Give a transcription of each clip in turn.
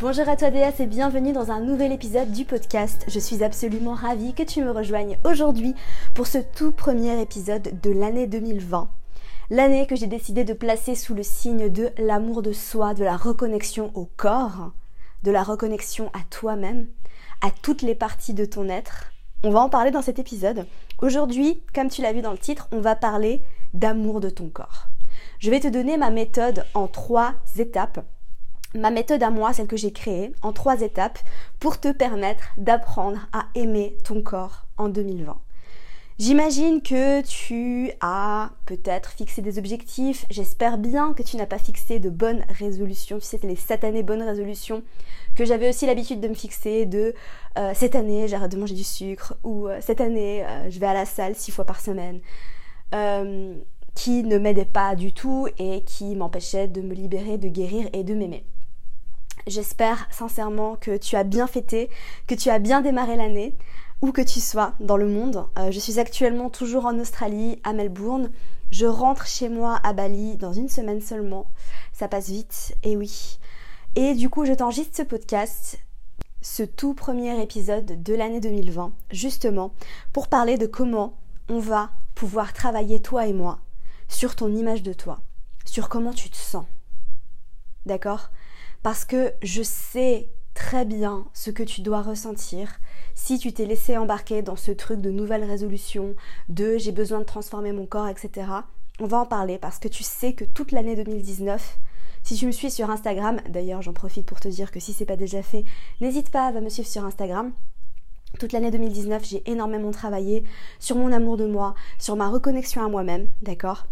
Bonjour à toi déesse et bienvenue dans un nouvel épisode du podcast. Je suis absolument ravie que tu me rejoignes aujourd'hui pour ce tout premier épisode de l'année 2020. L'année que j'ai décidé de placer sous le signe de l'amour de soi, de la reconnexion au corps, de la reconnexion à toi-même, à toutes les parties de ton être. On va en parler dans cet épisode. Aujourd'hui, comme tu l'as vu dans le titre, on va parler d'amour de ton corps. Je vais te donner ma méthode en trois étapes ma méthode à moi, celle que j'ai créée, en trois étapes pour te permettre d'apprendre à aimer ton corps en 2020. J'imagine que tu as peut-être fixé des objectifs. J'espère bien que tu n'as pas fixé de bonnes résolutions. Tu sais, c'est les 7 années bonnes résolutions que j'avais aussi l'habitude de me fixer de euh, cette année j'arrête de manger du sucre ou euh, cette année euh, je vais à la salle six fois par semaine. qui ne m'aidaient pas du tout et qui m'empêchaient de me libérer, de guérir et de m'aimer. J'espère sincèrement que tu as bien fêté, que tu as bien démarré l'année, où que tu sois dans le monde. Euh, je suis actuellement toujours en Australie, à Melbourne. Je rentre chez moi à Bali dans une semaine seulement. Ça passe vite, et oui. Et du coup, je t'enregistre ce podcast, ce tout premier épisode de l'année 2020, justement, pour parler de comment on va pouvoir travailler, toi et moi, sur ton image de toi, sur comment tu te sens. D'accord? Parce que je sais très bien ce que tu dois ressentir si tu t'es laissé embarquer dans ce truc de nouvelle résolution, de j'ai besoin de transformer mon corps, etc. On va en parler parce que tu sais que toute l'année 2019, si tu me suis sur Instagram, d'ailleurs j'en profite pour te dire que si c'est pas déjà fait, n'hésite pas à me suivre sur Instagram. Toute l'année 2019, j'ai énormément travaillé sur mon amour de moi, sur ma reconnexion à moi-même, d'accord?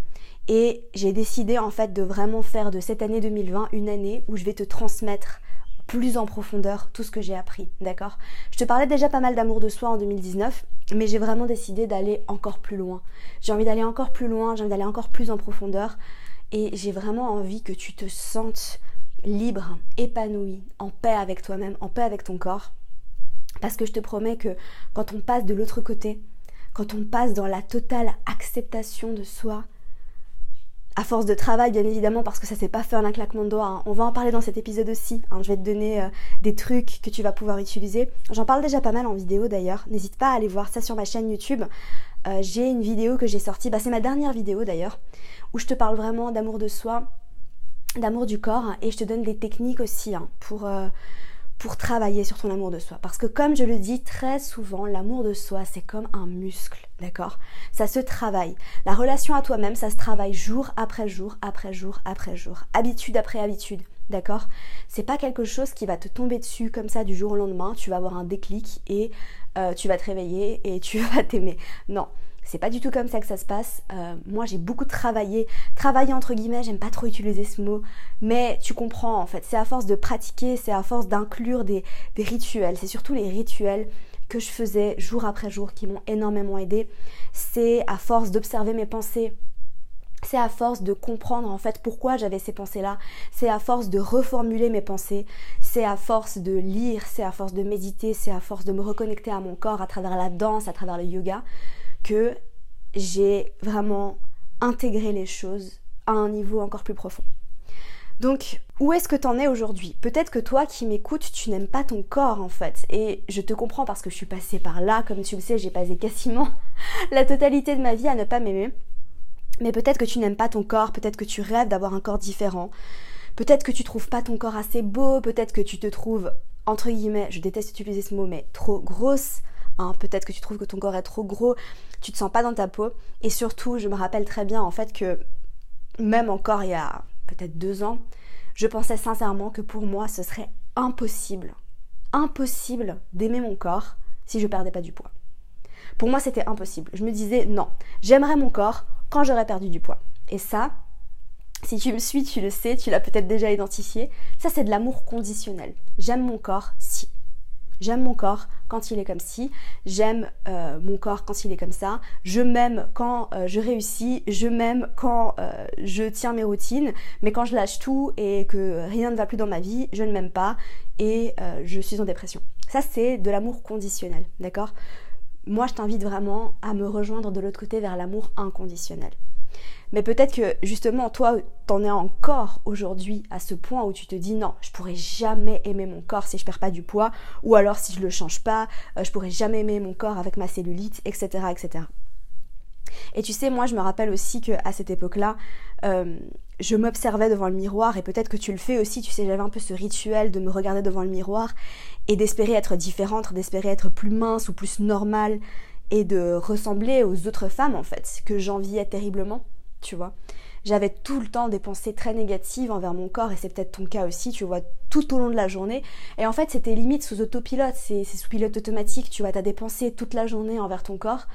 Et j'ai décidé en fait de vraiment faire de cette année 2020 une année où je vais te transmettre plus en profondeur tout ce que j'ai appris, d'accord? Je te parlais déjà pas mal d'amour de soi en 2019, mais j'ai vraiment décidé d'aller encore plus loin. J'ai envie d'aller encore plus loin, j'ai envie d'aller encore plus en profondeur, et j'ai vraiment envie que tu te sentes libre, épanoui, en paix avec toi-même, en paix avec ton corps. Parce que je te promets que quand on passe de l'autre côté, quand on passe dans la totale acceptation de soi, à force de travail, bien évidemment, parce que ça s'est pas fait en un claquement de doigts. Hein. On va en parler dans cet épisode aussi. Hein. Je vais te donner euh, des trucs que tu vas pouvoir utiliser. J'en parle déjà pas mal en vidéo d'ailleurs. N'hésite pas à aller voir ça sur ma chaîne YouTube. Euh, j'ai une vidéo que j'ai sortie, bah, c'est ma dernière vidéo d'ailleurs, où je te parle vraiment d'amour de soi, d'amour du corps, et je te donne des techniques aussi hein, pour, euh, pour travailler sur ton amour de soi. Parce que comme je le dis très souvent, l'amour de soi, c'est comme un muscle, d'accord? Ça se travaille. La relation à toi-même, ça se travaille jour après jour, après jour, après jour, habitude après habitude. D'accord? C'est pas quelque chose qui va te tomber dessus comme ça du jour au lendemain, tu vas avoir un déclic et euh, tu vas te réveiller et tu vas t'aimer. Non, c'est pas du tout comme ça que ça se passe. Euh, moi, j'ai beaucoup travaillé. Travailler entre guillemets, j'aime pas trop utiliser ce mot. Mais tu comprends, en fait. C'est à force de pratiquer, c'est à force d'inclure des, des rituels. C'est surtout les rituels que je faisais jour après jour qui m'ont énormément aidé. C'est à force d'observer mes pensées. C'est à force de comprendre en fait pourquoi j'avais ces pensées-là. C'est à force de reformuler mes pensées. C'est à force de lire. C'est à force de méditer. C'est à force de me reconnecter à mon corps à travers la danse, à travers le yoga que j'ai vraiment intégré les choses à un niveau encore plus profond. Donc, où est-ce que tu en es aujourd'hui? Peut-être que toi qui m'écoutes, tu n'aimes pas ton corps en fait. Et je te comprends parce que je suis passée par là, comme tu le sais, j'ai passé quasiment la totalité de ma vie à ne pas m'aimer. Mais peut-être que tu n'aimes pas ton corps, peut-être que tu rêves d'avoir un corps différent. Peut-être que tu trouves pas ton corps assez beau, peut-être que tu te trouves, entre guillemets, je déteste utiliser ce mot, mais trop grosse, Hein, peut-être que tu trouves que ton corps est trop gros, tu te sens pas dans ta peau. Et surtout, je me rappelle très bien en fait que même encore il y a peut-être deux ans, je pensais sincèrement que pour moi ce serait impossible, impossible d'aimer mon corps si je perdais pas du poids. Pour moi c'était impossible. Je me disais non, j'aimerais mon corps quand j'aurais perdu du poids. Et ça, Si tu me suis, tu le sais, tu l'as peut-être déjà identifié. Ça, c'est de l'amour conditionnel. J'aime mon corps si. J'aime mon corps quand il est comme ci, j'aime euh, mon corps quand il est comme ça, je m'aime quand euh, je réussis, je m'aime quand euh, je tiens mes routines, mais quand je lâche tout et que rien ne va plus dans ma vie, je ne m'aime pas et je suis en dépression. Ça c'est de l'amour conditionnel, d'accord? Moi je t'invite vraiment à me rejoindre de l'autre côté vers l'amour inconditionnel. Mais peut-être que justement, toi, t'en es encore aujourd'hui à ce point où tu te dis non, je pourrais jamais aimer mon corps si je perds pas du poids, ou alors si je le change pas, euh, je pourrais jamais aimer mon corps avec ma cellulite, etc., etc. Et tu sais, moi, je me rappelle aussi que à cette époque-là, euh, je m'observais devant le miroir, et peut-être que tu le fais aussi. Tu sais, j'avais un peu ce rituel de me regarder devant le miroir et d'espérer être différente, d'espérer être plus mince ou plus normale, et de ressembler aux autres femmes en fait que j'enviais terriblement tu vois. J'avais tout le temps des pensées très négatives envers mon corps et c'est peut-être ton cas aussi, tu vois, tout au long de la journée. Et en fait, c'était limite sous autopilote, c'est sous pilote automatique, tu vois, t'as des pensées toute la journée envers ton corps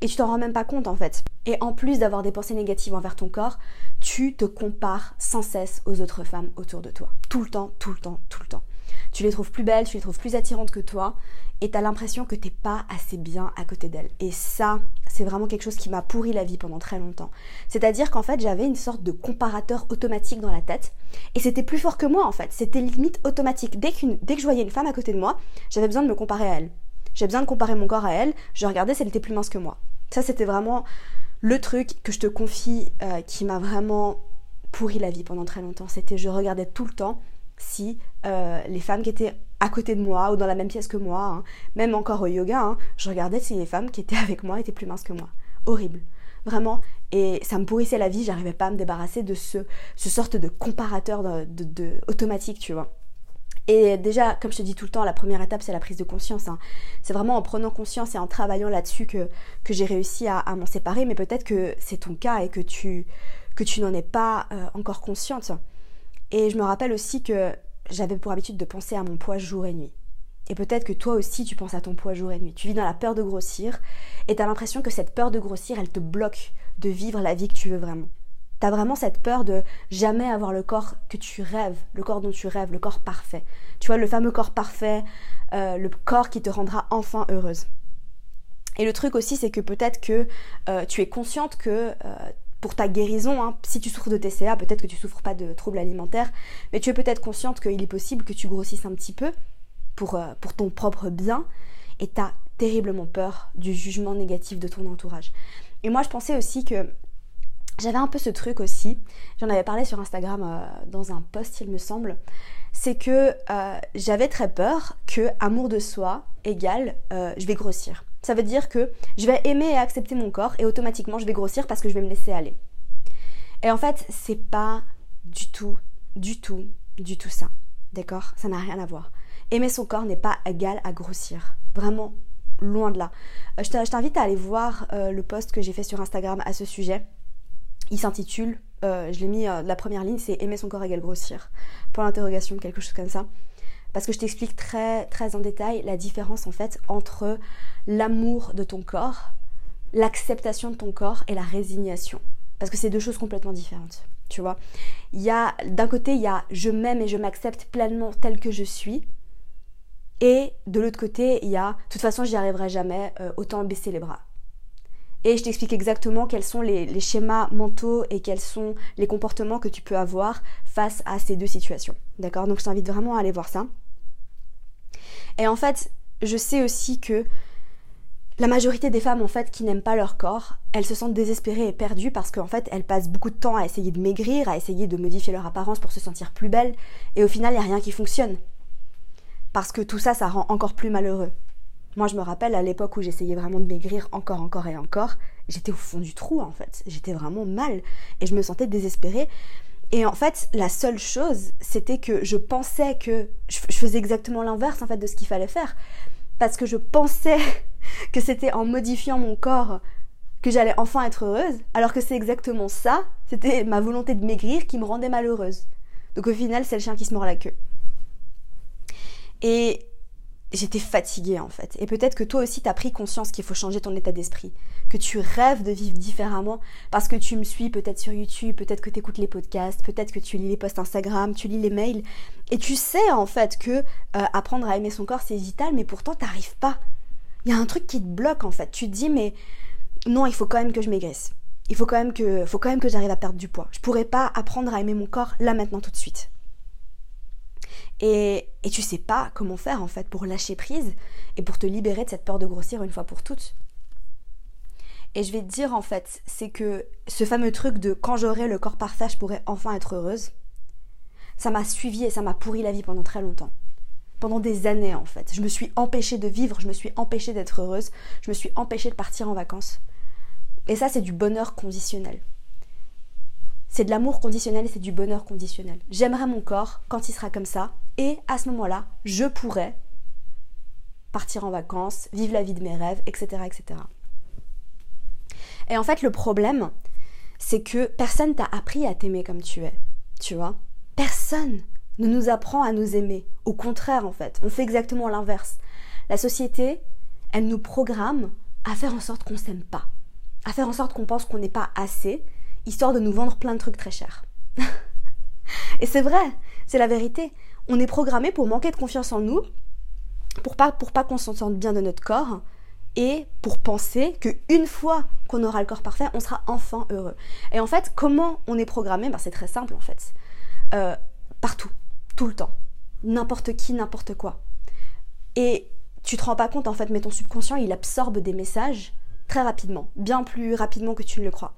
et tu t'en rends même pas compte en fait. Et en plus d'avoir des pensées négatives envers ton corps, tu te compares sans cesse aux autres femmes autour de toi. Tout le temps, tout le temps, tout le temps. Tu les trouves plus belles, tu les trouves plus attirantes que toi et t'as l'impression que t'es pas assez bien à côté d'elles. Et ça, c'est vraiment quelque chose qui m'a pourri la vie pendant très longtemps. C'est-à-dire qu'en fait, j'avais une sorte de comparateur automatique dans la tête et c'était plus fort que moi en fait. C'était limite automatique. Dès, que je voyais une femme à côté de moi, j'avais besoin de me comparer à elle. J'avais besoin de comparer mon corps à elle. Je regardais si elle était plus mince que moi. Ça, c'était vraiment le truc que je te confie euh, qui m'a vraiment pourri la vie pendant très longtemps. C'était je regardais tout le temps si euh, les femmes qui étaient à côté de moi ou dans la même pièce que moi, hein, même encore au yoga, hein, je regardais si les femmes qui étaient avec moi étaient plus minces que moi. Horrible. Vraiment. Et ça me pourrissait la vie, j'arrivais pas à me débarrasser de ce, ce sorte de comparateur de, automatique, tu vois. Et déjà, comme je te dis tout le temps, la première étape, c'est la prise de conscience. Hein. C'est vraiment en prenant conscience et en travaillant là-dessus que, que j'ai réussi à, m'en séparer. Mais peut-être que c'est ton cas et que tu, que tu n'en es pas euh, encore consciente. Et je me rappelle aussi que j'avais pour habitude de penser à mon poids jour et nuit. Et peut-être que toi aussi tu penses à ton poids jour et nuit. Tu vis dans la peur de grossir et tu as l'impression que cette peur de grossir, elle te bloque de vivre la vie que tu veux vraiment. Tu as vraiment cette peur de jamais avoir le corps que tu rêves, le corps dont tu rêves, le corps parfait. Tu vois, le fameux corps parfait, euh, le corps qui te rendra enfin heureuse. Et le truc aussi, c'est que peut-être que euh, tu es consciente que euh, pour ta guérison. Hein. Si tu souffres de TCA, peut-être que tu souffres pas de troubles alimentaires, mais tu es peut-être consciente qu'il est possible que tu grossisses un petit peu pour, euh, ton propre bien et tu as terriblement peur du jugement négatif de ton entourage. Et moi, je pensais aussi que j'avais un peu ce truc aussi, j'en avais parlé sur Instagram euh, dans un post, il me semble, c'est que euh, j'avais très peur que amour de soi égale je vais grossir ça veut dire que je vais aimer et accepter mon corps et automatiquement je vais grossir parce que je vais me laisser aller. Et en fait, c'est pas du tout, du tout, du tout ça. D'accord? Ça n'a rien à voir. Aimer son corps n'est pas égal à grossir. Vraiment, loin de là. Euh, je t'invite à aller voir euh, le post que j'ai fait sur Instagram à ce sujet. Il s'intitule, euh, je l'ai mis, la première ligne, c'est aimer son corps égale grossir. Pour l'interrogation, quelque chose comme ça parce que je t'explique très très en détail la différence en fait entre l'amour de ton corps, l'acceptation de ton corps et la résignation. Parce que c'est deux choses complètement différentes. Tu vois, il y a d'un côté il y a je m'aime et je m'accepte pleinement tel que je suis, et de l'autre côté il y a de toute façon j'y arriverai jamais, euh, autant baisser les bras. Et je t'explique exactement quels sont les, les, schémas mentaux et quels sont les comportements que tu peux avoir face à ces deux situations. D'accord? Donc je t'invite vraiment à aller voir ça. Et en fait, je sais aussi que la majorité des femmes en fait qui n'aiment pas leur corps, elles se sentent désespérées et perdues parce qu'en fait elles passent beaucoup de temps à essayer de maigrir, à essayer de modifier leur apparence pour se sentir plus belles et au final il n'y a rien qui fonctionne. Parce que tout ça ça rend encore plus malheureux. Moi je me rappelle à l'époque où j'essayais vraiment de maigrir encore encore et encore, j'étais au fond du trou en fait, j'étais vraiment mal et je me sentais désespérée et en fait, la seule chose, c'était que je pensais que je faisais exactement l'inverse en fait de ce qu'il fallait faire, parce que je pensais que c'était en modifiant mon corps que j'allais enfin être heureuse, alors que c'est exactement ça, c'était ma volonté de maigrir qui me rendait malheureuse. Donc au final, c'est le chien qui se mord la queue. Et j'étais fatiguée en fait. Et peut-être que toi aussi t'as pris conscience qu'il faut changer ton état d'esprit, que tu rêves de vivre différemment parce que tu me suis peut-être sur YouTube, peut-être que tu écoutes les podcasts, peut-être que tu lis les posts Instagram, tu lis les mails et tu sais en fait que euh, apprendre à aimer son corps c'est vital mais pourtant t'arrives pas. Il y a un truc qui te bloque en fait. Tu te dis mais non, il faut quand même que je maigrisse. Il faut quand même que faut quand même que j'arrive à perdre du poids. Je pourrais pas apprendre à aimer mon corps là maintenant tout de suite. Et, et tu sais pas comment faire en fait pour lâcher prise et pour te libérer de cette peur de grossir une fois pour toutes. Et je vais te dire en fait, c'est que ce fameux truc de quand j'aurai le corps parfait, je pourrai enfin être heureuse, ça m'a suivi et ça m'a pourri la vie pendant très longtemps. Pendant des années en fait. Je me suis empêchée de vivre, je me suis empêchée d'être heureuse, je me suis empêchée de partir en vacances. Et ça, c'est du bonheur conditionnel. C'est de l'amour conditionnel et c'est du bonheur conditionnel. J'aimerais mon corps quand il sera comme ça, et à ce moment-là, je pourrais partir en vacances, vivre la vie de mes rêves, etc. etc. Et en fait, le problème, c'est que personne t'a appris à t'aimer comme tu es. Tu vois Personne ne nous apprend à nous aimer. Au contraire, en fait, on fait exactement l'inverse. La société, elle nous programme à faire en sorte qu'on s'aime pas, à faire en sorte qu'on pense qu'on n'est pas assez, histoire de nous vendre plein de trucs très chers. Et c'est vrai, c'est la vérité on est programmé pour manquer de confiance en nous, pour pas, pour pas qu'on s'entende bien de notre corps, et pour penser qu'une fois qu'on aura le corps parfait, on sera enfin heureux. Et en fait, comment on est programmé? Ben, C'est très simple en fait. Euh, partout, tout le temps. N'importe qui, n'importe quoi. Et tu te rends pas compte en fait, mais ton subconscient, il absorbe des messages très rapidement, bien plus rapidement que tu ne le crois.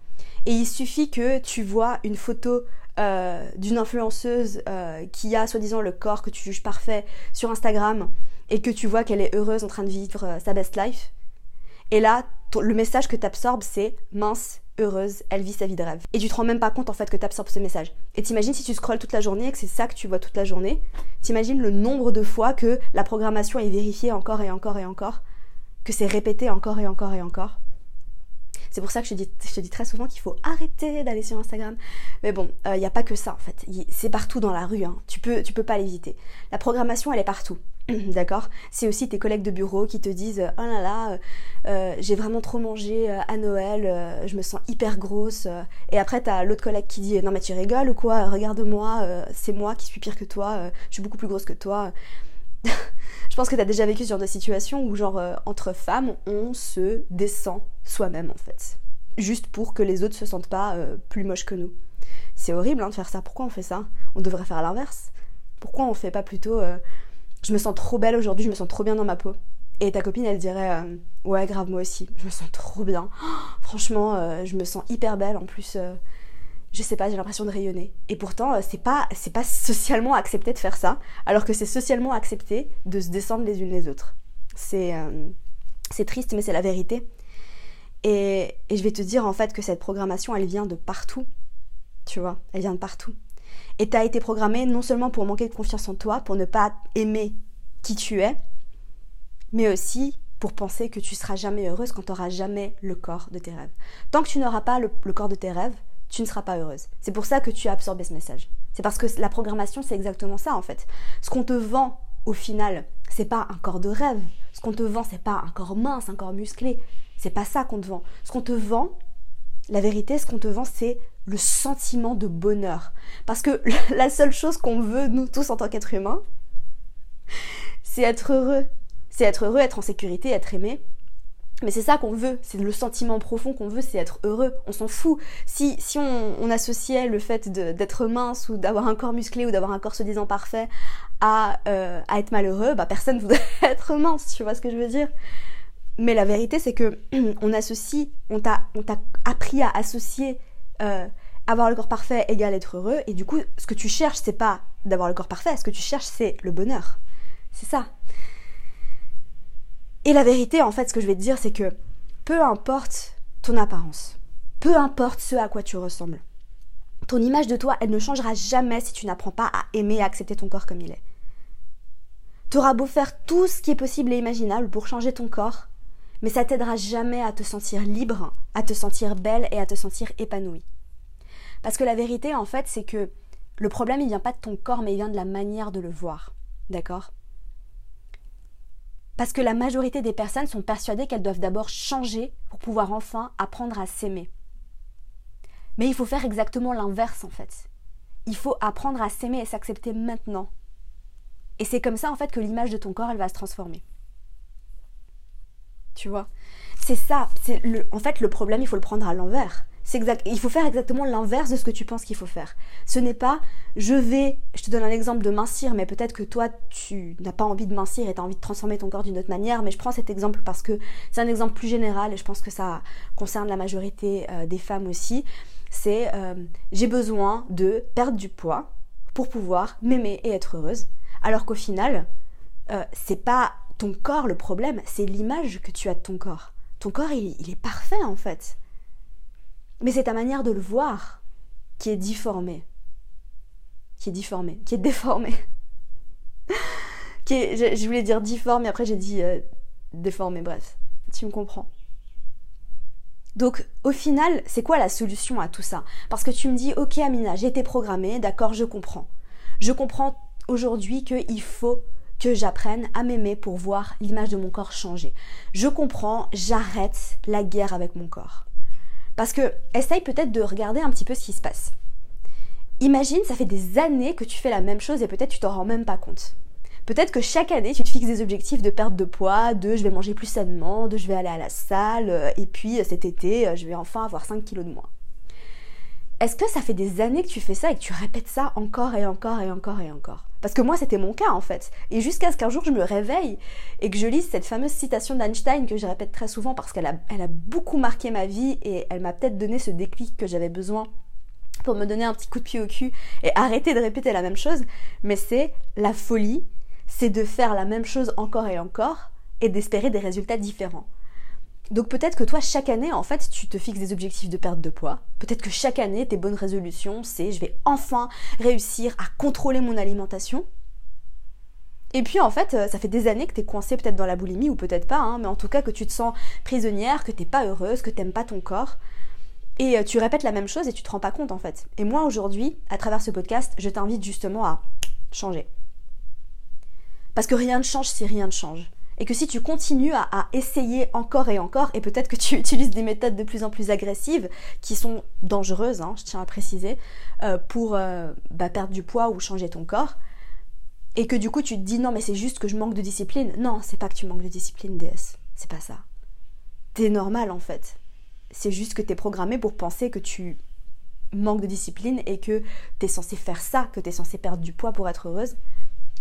Et il suffit que tu vois une photo euh, d'une influenceuse euh, qui a soi-disant le corps que tu juges parfait sur Instagram et que tu vois qu'elle est heureuse en train de vivre euh, sa best life. Et là, le message que tu absorbes, c'est mince, heureuse, elle vit sa vie de rêve. Et tu te rends même pas compte en fait que tu absorbes ce message. Et t'imagines si tu scrolles toute la journée et que c'est ça que tu vois toute la journée, t'imagines le nombre de fois que la programmation est vérifiée encore et encore et encore, que c'est répété encore et encore et encore. C'est pour ça que je te, dis, très souvent qu'il faut arrêter d'aller sur Instagram. Mais bon, il euh, n'y a pas que ça en fait. C'est partout dans la rue. Hein. Tu peux, tu peux pas l'éviter. La programmation, elle est partout. D'accord? C'est aussi tes collègues de bureau qui te disent Oh là là, euh, j'ai vraiment trop mangé euh, à Noël, je me sens hyper grosse. Et après, t'as l'autre collègue qui dit Non, mais tu rigoles ou quoi? Regarde-moi, c'est moi qui suis pire que toi, je suis beaucoup plus grosse que toi. je pense que tu déjà vécu ce genre de situation où, genre, euh, entre femmes, on se descend soi-même, en fait? Juste pour que les autres se sentent pas euh, plus moches que nous. C'est horrible hein, de faire ça. Pourquoi on fait ça? On devrait faire l'inverse. Pourquoi on fait pas plutôt euh, Je me sens trop belle aujourd'hui, je me sens trop bien dans ma peau? Et ta copine, elle dirait Ouais, grave, moi aussi, je me sens trop bien. franchement, je me sens hyper belle. En plus, je sais pas, j'ai l'impression de rayonner. Et pourtant, euh, c'est pas, c'est pas socialement accepté de faire ça, alors que c'est socialement accepté de se descendre les unes les autres. C'est, euh, c'est triste, mais c'est la vérité. Et, et, je vais te dire en fait que cette programmation, elle vient de partout. Tu vois, elle vient de partout. Et t'as été programmé non seulement pour manquer de confiance en toi, pour ne pas aimer qui tu es, mais aussi pour penser que tu seras jamais heureuse quand tu jamais le corps de tes rêves. Tant que tu n'auras pas le corps de tes rêves, tu ne seras pas heureuse. C'est pour ça que tu as absorbé ce message. C'est parce que la programmation, c'est exactement ça en fait. Ce qu'on te vend au final, c'est pas un corps de rêve. Ce qu'on te vend, c'est pas un corps mince, un corps musclé. C'est pas ça qu'on te vend. Ce qu'on te vend, la vérité, ce qu'on te vend, c'est le sentiment de bonheur. Parce que la seule chose qu'on veut, nous tous en tant qu'êtres humains, c'est être heureux. C'est être heureux, être en sécurité, être aimé. Mais c'est ça qu'on veut, c'est le sentiment profond qu'on veut, c'est être heureux. On s'en fout. Si, si on, associait le fait d'être mince ou d'avoir un corps musclé ou d'avoir un corps se disant parfait à, euh, à être malheureux, bah personne voudrait être mince, tu vois ce que je veux dire? Mais la vérité, c'est que on associe, on t'a appris à associer euh, avoir le corps parfait égale être heureux, et du coup, ce que tu cherches, c'est pas d'avoir le corps parfait, ce que tu cherches, c'est le bonheur. C'est ça. Et la vérité, en fait, ce que je vais te dire, c'est que peu importe ton apparence, peu importe ce à quoi tu ressembles, ton image de toi, elle ne changera jamais si tu n'apprends pas à aimer et à accepter ton corps comme il est. Tu auras beau faire tout ce qui est possible et imaginable pour changer ton corps, mais ça t'aidera jamais à te sentir libre, à te sentir belle et à te sentir épanouie. Parce que la vérité, en fait, c'est que le problème, il vient pas de ton corps, mais il vient de la manière de le voir. D'accord? Parce que la majorité des personnes sont persuadées qu'elles doivent d'abord changer pour pouvoir enfin apprendre à s'aimer. Mais il faut faire exactement l'inverse en fait. Il faut apprendre à s'aimer et s'accepter maintenant. Et c'est comme ça en fait que l'image de ton corps elle va se transformer. Tu vois? C'est ça, c'est en fait le problème, il faut le prendre à l'envers. Exact, il faut faire exactement l'inverse de ce que tu penses qu'il faut faire. Ce n'est pas je vais, je te donne un exemple de mincir, mais peut-être que toi tu n'as pas envie de mincir et tu as envie de transformer ton corps d'une autre manière, mais je prends cet exemple parce que c'est un exemple plus général et je pense que ça concerne la majorité euh, des femmes aussi. C'est euh, j'ai besoin de perdre du poids pour pouvoir m'aimer et être heureuse, alors qu'au final, euh, c'est pas ton corps le problème, c'est l'image que tu as de ton corps. Ton corps, il est parfait en fait. Mais c'est ta manière de le voir qui est difformée. Qui est difformée, qui est déformée. je, voulais dire difforme, mais après j'ai dit euh, déformée, bref. Tu me comprends. Donc au final, c'est quoi la solution à tout ça? Parce que tu me dis, ok Amina, j'ai été programmée, d'accord, je comprends. Je comprends aujourd'hui qu'il faut que j'apprenne à m'aimer pour voir l'image de mon corps changer. Je comprends, j'arrête la guerre avec mon corps. Parce que essaye peut-être de regarder un petit peu ce qui se passe. Imagine, ça fait des années que tu fais la même chose et peut-être tu t'en rends même pas compte. Peut-être que chaque année, tu te fixes des objectifs de perte de poids, de je vais manger plus sainement, de je vais aller à la salle, euh, et puis euh, cet été, euh, je vais enfin avoir 5 kilos de moins. Est-ce que ça fait des années que tu fais ça et que tu répètes ça encore et encore et encore et encore? Parce que moi, c'était mon cas en fait. Et jusqu'à ce qu'un jour, je me réveille et que je lise cette fameuse citation d'Einstein que je répète très souvent parce qu'elle a, a beaucoup marqué ma vie et elle m'a peut-être donné ce déclic que j'avais besoin pour me donner un petit coup de pied au cul et arrêter de répéter la même chose. Mais c'est la folie, c'est de faire la même chose encore et encore et d'espérer des résultats différents. Donc peut-être que toi, chaque année, en fait, tu te fixes des objectifs de perte de poids. Peut-être que chaque année, tes bonnes résolutions, c'est je vais enfin réussir à contrôler mon alimentation. Et puis en fait, euh, ça fait des années que tu es coincée peut-être dans la boulimie ou peut-être pas, hein, mais en tout cas que tu te sens prisonnière, que t'es pas heureuse, que t'aimes pas ton corps. Et euh, tu répètes la même chose et tu te rends pas compte en fait. Et moi aujourd'hui, à travers ce podcast, je t'invite justement à changer. Parce que rien ne change si rien ne change et que si tu continues à, essayer encore et encore, et peut-être que tu utilises des méthodes de plus en plus agressives, qui sont dangereuses, hein, je tiens à préciser, euh, pour euh, bah, perdre du poids ou changer ton corps, et que du coup tu te dis non mais c'est juste que je manque de discipline. Non, c'est pas que tu manques de discipline, DS. C'est pas ça. T'es normal en fait. C'est juste que t'es programmé pour penser que tu manques de discipline et que t'es censé faire ça, que t'es censé perdre du poids pour être heureuse,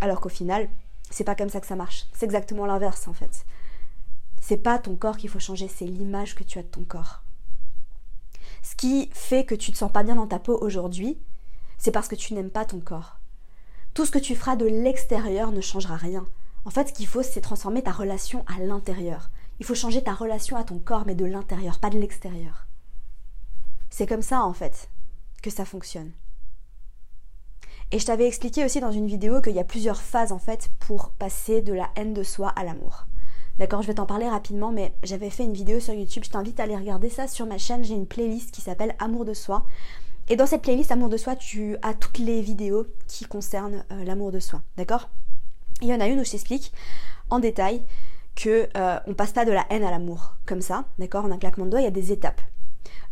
alors qu'au final, c'est pas comme ça que ça marche. C'est exactement l'inverse en fait. C'est pas ton corps qu'il faut changer, c'est l'image que tu as de ton corps. Ce qui fait que tu te sens pas bien dans ta peau aujourd'hui, c'est parce que tu n'aimes pas ton corps. Tout ce que tu feras de l'extérieur ne changera rien. En fait, ce qu'il faut, c'est transformer ta relation à l'intérieur. Il faut changer ta relation à ton corps, mais de l'intérieur, pas de l'extérieur. C'est comme ça, en fait, que ça fonctionne. Et je t'avais expliqué aussi dans une vidéo qu'il y a plusieurs phases en fait pour passer de la haine de soi à l'amour. D'accord, je vais t'en parler rapidement, mais j'avais fait une vidéo sur YouTube, je t'invite à aller regarder ça sur ma chaîne, j'ai une playlist qui s'appelle Amour de soi. Et dans cette playlist Amour de soi, tu as toutes les vidéos qui concernent euh, l'amour de soi. D'accord? Il y en a une où je t'explique en détail que euh, on passe pas de la haine à l'amour comme ça, d'accord? En un claquement de doigts, il y a des étapes.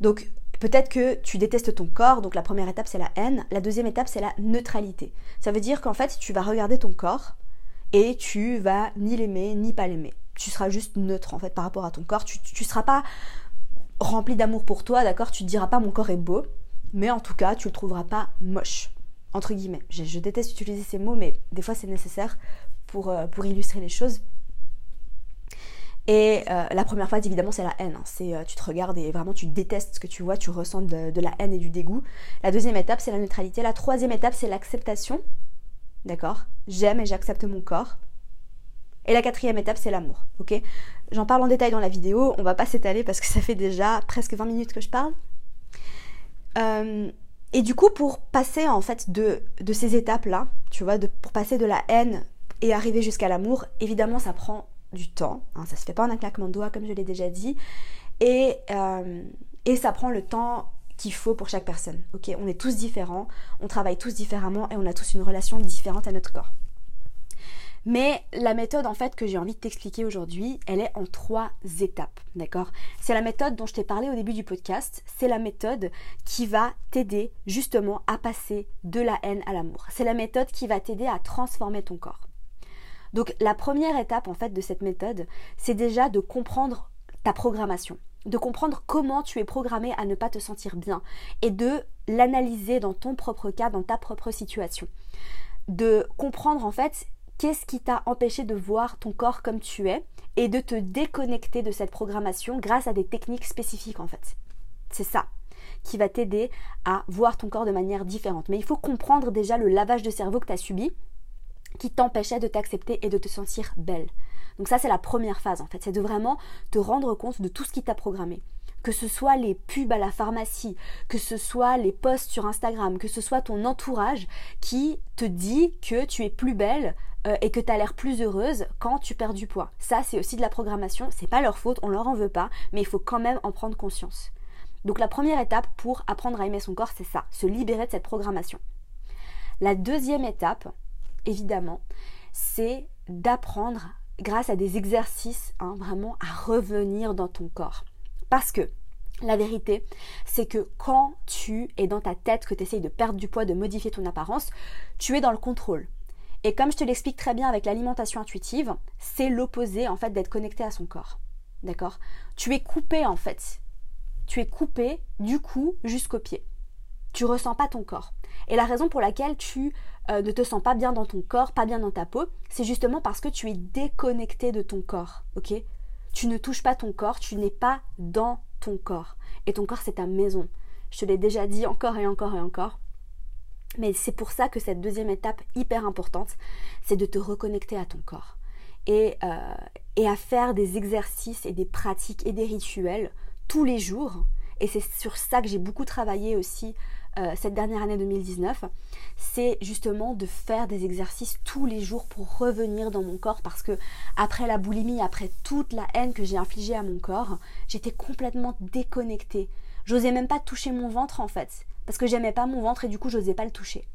Donc Peut-être que tu détestes ton corps, donc la première étape c'est la haine, la deuxième étape c'est la neutralité. Ça veut dire qu'en fait tu vas regarder ton corps et tu vas ni l'aimer ni pas l'aimer. Tu seras juste neutre en fait par rapport à ton corps. Tu, ne seras pas rempli d'amour pour toi, d'accord? Tu te diras pas mon corps est beau, mais en tout cas tu le trouveras pas moche. Entre guillemets. Je, déteste utiliser ces mots, mais des fois c'est nécessaire pour, euh, pour illustrer les choses. Et euh, la première phase, évidemment, c'est la haine. Hein. C'est euh, tu te regardes et vraiment tu détestes ce que tu vois, tu ressens de, la haine et du dégoût. La deuxième étape, c'est la neutralité. La troisième étape, c'est l'acceptation. D'accord? J'aime et j'accepte mon corps. Et la quatrième étape, c'est l'amour. Ok? J'en parle en détail dans la vidéo. On va pas s'étaler parce que ça fait déjà presque 20 minutes que je parle. Euh, et du coup, pour passer en fait de, de ces étapes-là, tu vois, pour passer de la haine et arriver jusqu'à l'amour, évidemment, ça prend du temps. Hein, ça se fait pas en un claquement de doigts, comme je l'ai déjà dit. Et, euh, et ça prend le temps qu'il faut pour chaque personne. Ok, on est tous différents, on travaille tous différemment et on a tous une relation différente à notre corps. Mais la méthode en fait que j'ai envie de t'expliquer aujourd'hui, elle est en trois étapes, d'accord? C'est la méthode dont je t'ai parlé au début du podcast, c'est la méthode qui va t'aider justement à passer de la haine à l'amour. C'est la méthode qui va t'aider à transformer ton corps. Donc la première étape en fait de cette méthode, c'est déjà de comprendre ta programmation, de comprendre comment tu es programmé à ne pas te sentir bien et de l'analyser dans ton propre cas, dans ta propre situation. De comprendre en fait qu'est-ce qui t'a empêché de voir ton corps comme tu es et de te déconnecter de cette programmation grâce à des techniques spécifiques en fait. C'est ça qui va t'aider à voir ton corps de manière différente. Mais il faut comprendre déjà le lavage de cerveau que tu as subi qui t'empêchait de t'accepter et de te sentir belle. Donc ça c'est la première phase en fait, c'est de vraiment te rendre compte de tout ce qui t'a programmé que ce soit les pubs à la pharmacie, que ce soit les posts sur Instagram, que ce soit ton entourage qui te dit que tu es plus belle euh, et que tu as l'air plus heureuse quand tu perds du poids. Ça, c'est aussi de la programmation, c'est pas leur faute, on leur en veut pas, mais il faut quand même en prendre conscience. Donc la première étape pour apprendre à aimer son corps, c'est ça, se libérer de cette programmation. La deuxième étape, évidemment, c'est d'apprendre grâce à des exercices hein, vraiment à revenir dans ton corps. Parce que la vérité, c'est que quand tu es dans ta tête, que tu essayes de perdre du poids, de modifier ton apparence, tu es dans le contrôle. Et comme je te l'explique très bien avec l'alimentation intuitive, c'est l'opposé en fait d'être connecté à son corps. D'accord? Tu es coupé en fait. Tu es coupé du cou jusqu'au pied. Tu ressens pas ton corps. Et la raison pour laquelle tu euh, ne te sens pas bien dans ton corps, pas bien dans ta peau, c'est justement parce que tu es déconnecté de ton corps. Ok? Tu ne touches pas ton corps, tu n'es pas dans ton corps. Et ton corps, c'est ta maison. Je te l'ai déjà dit encore et encore et encore. Mais c'est pour ça que cette deuxième étape hyper importante, c'est de te reconnecter à ton corps. Et, euh, et à faire des exercices et des pratiques et des rituels tous les jours. Et c'est sur ça que j'ai beaucoup travaillé aussi euh, cette dernière année 2019, c'est justement de faire des exercices tous les jours pour revenir dans mon corps parce que après la boulimie, après toute la haine que j'ai infligée à mon corps, j'étais complètement déconnectée. J'osais même pas toucher mon ventre en fait parce que j'aimais pas mon ventre et du coup j'osais pas le toucher.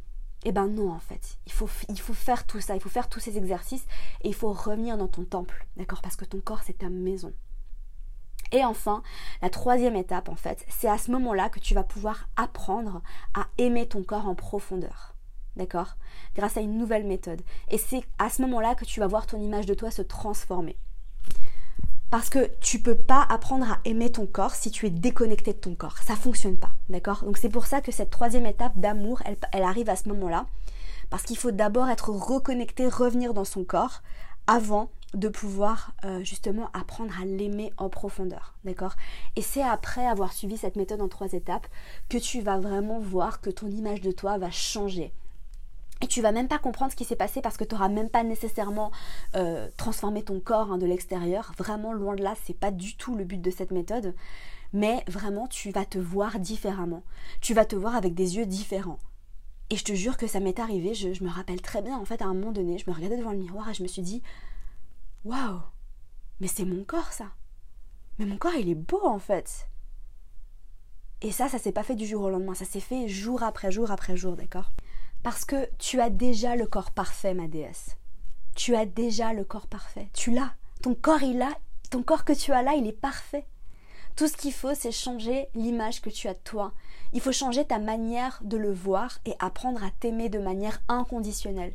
Eh ben non en fait, il faut, il faut faire tout ça, il faut faire tous ces exercices et il faut revenir dans ton temple, d'accord? Parce que ton corps c'est ta maison. Et enfin, la troisième étape, en fait, c'est à ce moment-là que tu vas pouvoir apprendre à aimer ton corps en profondeur. D'accord? Grâce à une nouvelle méthode. Et c'est à ce moment-là que tu vas voir ton image de toi se transformer. Parce que tu peux pas apprendre à aimer ton corps si tu es déconnecté de ton corps. Ça fonctionne pas. D'accord? Donc c'est pour ça que cette troisième étape d'amour, elle, elle arrive à ce moment-là. Parce qu'il faut d'abord être reconnecté, revenir dans son corps avant de pouvoir euh, justement apprendre à l'aimer en profondeur, d'accord? Et c'est après avoir suivi cette méthode en trois étapes que tu vas vraiment voir que ton image de toi va changer. Et tu vas même pas comprendre ce qui s'est passé parce que tu n'auras même pas nécessairement euh, transformé ton corps hein, de l'extérieur. Vraiment loin de là, c'est pas du tout le but de cette méthode. Mais vraiment, tu vas te voir différemment. Tu vas te voir avec des yeux différents. Et je te jure que ça m'est arrivé, je, me rappelle très bien, en fait, à un moment donné, je me regardais devant le miroir et je me suis dit, Waouh Mais c'est mon corps ça Mais mon corps il est beau en fait Et ça, ça s'est pas fait du jour au lendemain, ça s'est fait jour après jour après jour, d'accord? Parce que tu as déjà le corps parfait, ma déesse. Tu as déjà le corps parfait. Tu l'as. Ton corps il a. Ton corps que tu as là, il est parfait. Tout ce qu'il faut, c'est changer l'image que tu as de toi. Il faut changer ta manière de le voir et apprendre à t'aimer de manière inconditionnelle.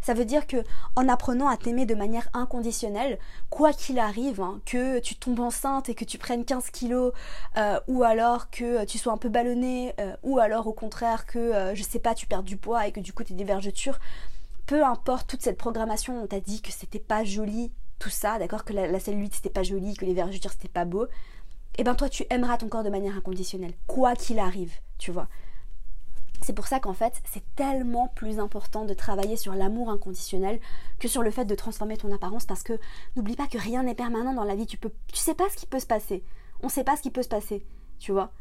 Ça veut dire que en apprenant à t'aimer de manière inconditionnelle, quoi qu'il arrive, hein, que tu tombes enceinte et que tu prennes 15 kilos, euh, ou alors que tu sois un peu ballonné, euh, ou alors au contraire que, euh, je sais pas, tu perds du poids et que du coup tu es des vergetures, peu importe toute cette programmation, on t'a dit que c'était pas joli, tout ça, d'accord, que la, la cellulite c'était pas joli, que les vergetures c'était pas beau, eh ben toi tu aimeras ton corps de manière inconditionnelle, quoi qu'il arrive, tu vois. C'est pour ça qu'en fait, c'est tellement plus important de travailler sur l'amour inconditionnel que sur le fait de transformer ton apparence parce que n'oublie pas que rien n'est permanent dans la vie. Tu peux, tu sais pas ce qui peut se passer. On sait pas ce qui peut se passer, tu vois.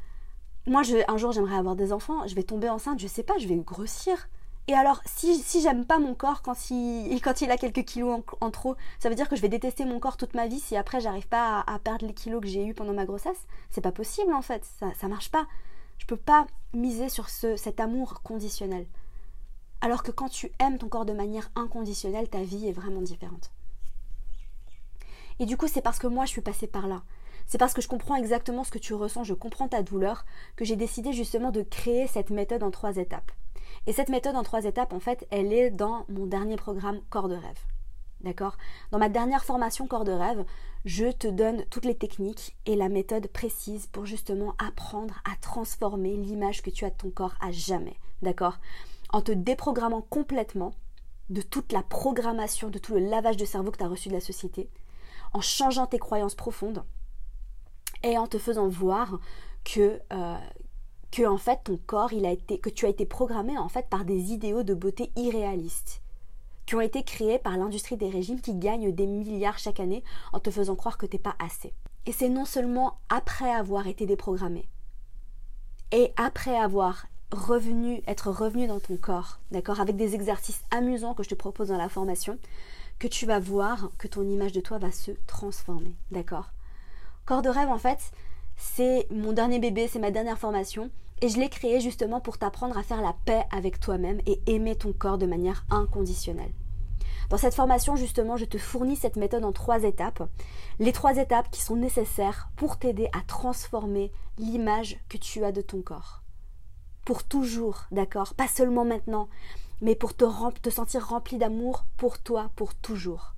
Moi, je, un jour, j'aimerais avoir des enfants. Je vais tomber enceinte, je sais pas, je vais grossir. Et alors, si, si j'aime pas mon corps quand il, quand il a quelques kilos en, trop, ça veut dire que je vais détester mon corps toute ma vie si après j'arrive pas à, perdre les kilos que j'ai eu pendant ma grossesse? C'est pas possible en fait, ça, ça marche pas. Je peux pas miser sur ce, cet amour conditionnel. Alors que quand tu aimes ton corps de manière inconditionnelle, ta vie est vraiment différente. Et du coup, c'est parce que moi, je suis passée par là. C'est parce que je comprends exactement ce que tu ressens, je comprends ta douleur, que j'ai décidé justement de créer cette méthode en trois étapes. Et cette méthode en trois étapes, en fait, elle est dans mon dernier programme Corps de rêve. D'accord? Dans ma dernière formation Corps de rêve, je te donne toutes les techniques et la méthode précise pour justement apprendre à transformer l'image que tu as de ton corps à jamais. D'accord? En te déprogrammant complètement de toute la programmation, de tout le lavage de cerveau que tu as reçu de la société, en changeant tes croyances profondes et en te faisant voir que, euh, que en fait ton corps, il a été, que tu as été programmé en fait par des idéaux de beauté irréalistes qui ont été créés par l'industrie des régimes qui gagnent des milliards chaque année en te faisant croire que t'es pas assez. Et c'est non seulement après avoir été déprogrammé et après avoir revenu, être revenu dans ton corps, d'accord, avec des exercices amusants que je te propose dans la formation, que tu vas voir que ton image de toi va se transformer, d'accord? Corps de rêve, en fait, c'est mon dernier bébé, c'est ma dernière formation. Et je l'ai créé justement pour t'apprendre à faire la paix avec toi-même et aimer ton corps de manière inconditionnelle. Dans cette formation, justement, je te fournis cette méthode en trois étapes. Les trois étapes qui sont nécessaires pour t'aider à transformer l'image que tu as de ton corps. Pour toujours, d'accord? Pas seulement maintenant, mais pour te, te sentir rempli d'amour pour toi, pour toujours.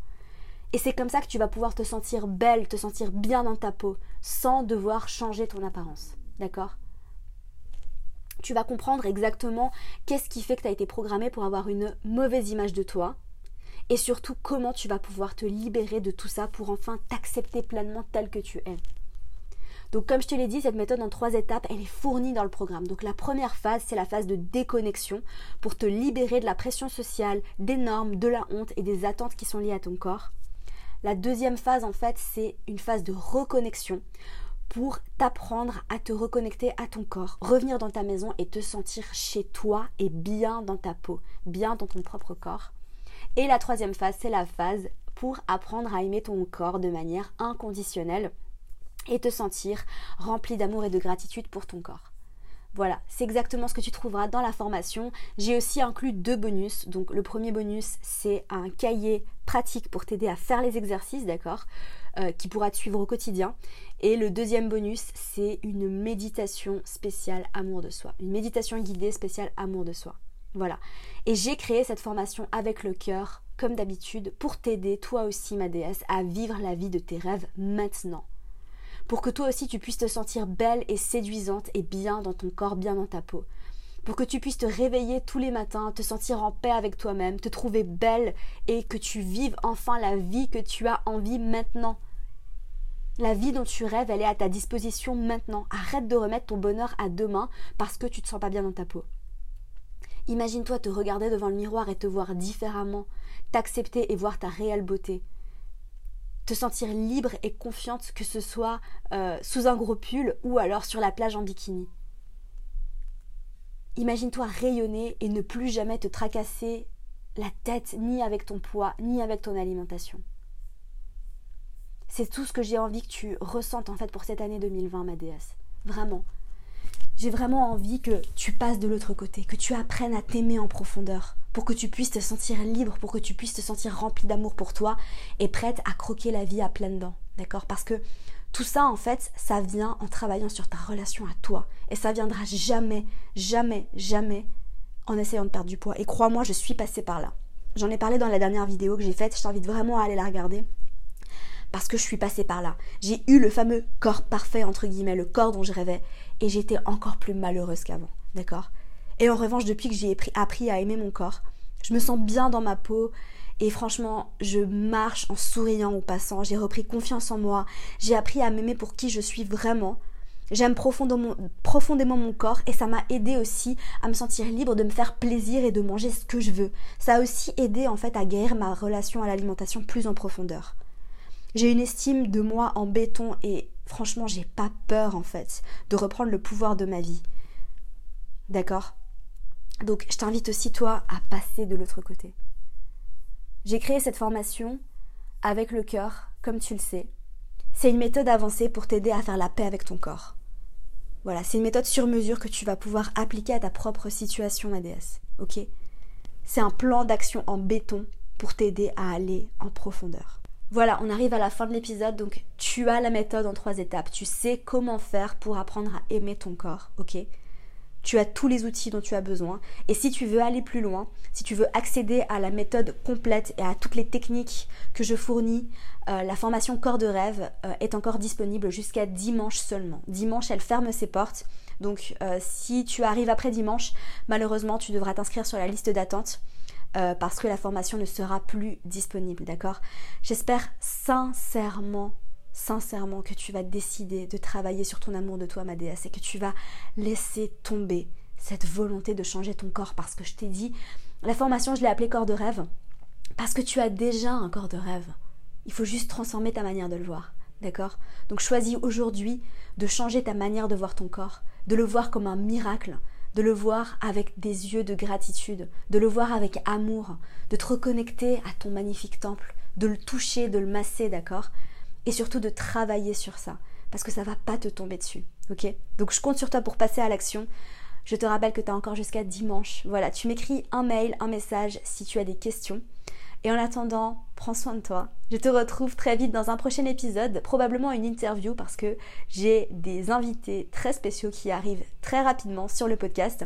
Et c'est comme ça que tu vas pouvoir te sentir belle, te sentir bien dans ta peau, sans devoir changer ton apparence. D'accord? Tu vas comprendre exactement qu'est-ce qui fait que tu as été programmé pour avoir une mauvaise image de toi. Et surtout comment tu vas pouvoir te libérer de tout ça pour enfin t'accepter pleinement tel que tu es. Donc comme je te l'ai dit, cette méthode en trois étapes, elle est fournie dans le programme. Donc la première phase, c'est la phase de déconnexion pour te libérer de la pression sociale, des normes, de la honte et des attentes qui sont liées à ton corps. La deuxième phase, en fait, c'est une phase de reconnexion pour t'apprendre à te reconnecter à ton corps, revenir dans ta maison et te sentir chez toi et bien dans ta peau, bien dans ton propre corps. Et la troisième phase, c'est la phase pour apprendre à aimer ton corps de manière inconditionnelle et te sentir rempli d'amour et de gratitude pour ton corps. Voilà, c'est exactement ce que tu trouveras dans la formation. J'ai aussi inclus deux bonus. Donc le premier bonus, c'est un cahier pratique pour t'aider à faire les exercices, d'accord euh, Qui pourra te suivre au quotidien. Et le deuxième bonus, c'est une méditation spéciale amour de soi. Une méditation guidée spéciale amour de soi. Voilà. Et j'ai créé cette formation avec le cœur, comme d'habitude, pour t'aider, toi aussi, ma déesse, à vivre la vie de tes rêves maintenant pour que toi aussi tu puisses te sentir belle et séduisante et bien dans ton corps, bien dans ta peau. Pour que tu puisses te réveiller tous les matins, te sentir en paix avec toi-même, te trouver belle et que tu vives enfin la vie que tu as envie maintenant. La vie dont tu rêves, elle est à ta disposition maintenant. Arrête de remettre ton bonheur à demain parce que tu te sens pas bien dans ta peau. Imagine-toi te regarder devant le miroir et te voir différemment, t'accepter et voir ta réelle beauté te sentir libre et confiante, que ce soit euh, sous un gros pull ou alors sur la plage en bikini. Imagine-toi rayonner et ne plus jamais te tracasser la tête ni avec ton poids ni avec ton alimentation. C'est tout ce que j'ai envie que tu ressentes en fait pour cette année 2020, ma déesse. Vraiment. J'ai vraiment envie que tu passes de l'autre côté, que tu apprennes à t'aimer en profondeur, pour que tu puisses te sentir libre, pour que tu puisses te sentir rempli d'amour pour toi et prête à croquer la vie à pleines dents. D'accord? Parce que tout ça, en fait, ça vient en travaillant sur ta relation à toi. Et ça viendra jamais, jamais, jamais en essayant de perdre du poids. Et crois-moi, je suis passée par là. J'en ai parlé dans la dernière vidéo que j'ai faite, je t'invite vraiment à aller la regarder parce que je suis passée par là. J'ai eu le fameux corps parfait, entre guillemets, le corps dont je rêvais, et j'étais encore plus malheureuse qu'avant, d'accord? Et en revanche, depuis que j'ai appris à aimer mon corps, je me sens bien dans ma peau, et franchement, je marche en souriant au passant, j'ai repris confiance en moi, j'ai appris à m'aimer pour qui je suis vraiment. J'aime profondément, profondément mon corps et ça m'a aidé aussi à me sentir libre de me faire plaisir et de manger ce que je veux. Ça a aussi aidé en fait à guérir ma relation à l'alimentation plus en profondeur. J'ai une estime de moi en béton et franchement, j'ai pas peur en fait de reprendre le pouvoir de ma vie. D'accord? Donc, je t'invite aussi toi à passer de l'autre côté. J'ai créé cette formation avec le cœur, comme tu le sais. C'est une méthode avancée pour t'aider à faire la paix avec ton corps. Voilà, c'est une méthode sur mesure que tu vas pouvoir appliquer à ta propre situation ADS. Ok? C'est un plan d'action en béton pour t'aider à aller en profondeur. Voilà, on arrive à la fin de l'épisode, donc tu as la méthode en trois étapes. Tu sais comment faire pour apprendre à aimer ton corps, ok? Tu as tous les outils dont tu as besoin. Et si tu veux aller plus loin, si tu veux accéder à la méthode complète et à toutes les techniques que je fournis, euh, la formation Corps de rêve euh, est encore disponible jusqu'à dimanche seulement. Dimanche, elle ferme ses portes. Donc euh, si tu arrives après dimanche, malheureusement, tu devras t'inscrire sur la liste d'attente. parce que la formation ne sera plus disponible, d'accord? J'espère sincèrement sincèrement que tu vas décider de travailler sur ton amour de toi, ma déesse, et que tu vas laisser tomber cette volonté de changer ton corps. Parce que je t'ai dit, la formation, je l'ai appelée corps de rêve, parce que tu as déjà un corps de rêve. Il faut juste transformer ta manière de le voir. D'accord? Donc choisis aujourd'hui de changer ta manière de voir ton corps, de le voir comme un miracle, de le voir avec des yeux de gratitude, de le voir avec amour, de te reconnecter à ton magnifique temple, de le toucher, de le masser, d'accord? Et surtout de travailler sur ça parce que ça va pas te tomber dessus. Ok? Donc je compte sur toi pour passer à l'action. Je te rappelle que tu as encore jusqu'à dimanche. Voilà, tu m'écris un mail, un message si tu as des questions. Et en attendant, prends soin de toi. Je te retrouve très vite dans un prochain épisode, probablement une interview parce que j'ai des invités très spéciaux qui arrivent très rapidement sur le podcast.